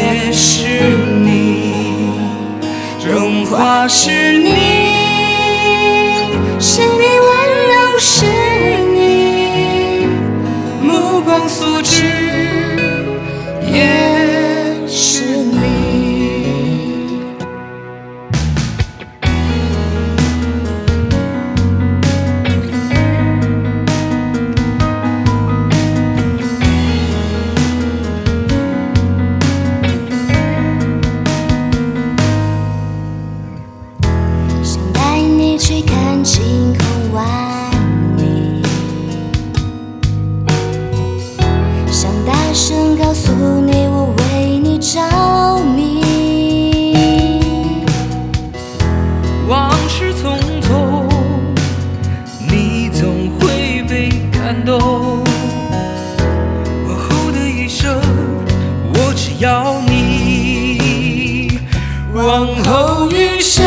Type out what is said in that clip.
也是你，荣华是你，感动。往后的余生，我只要你。往后余生，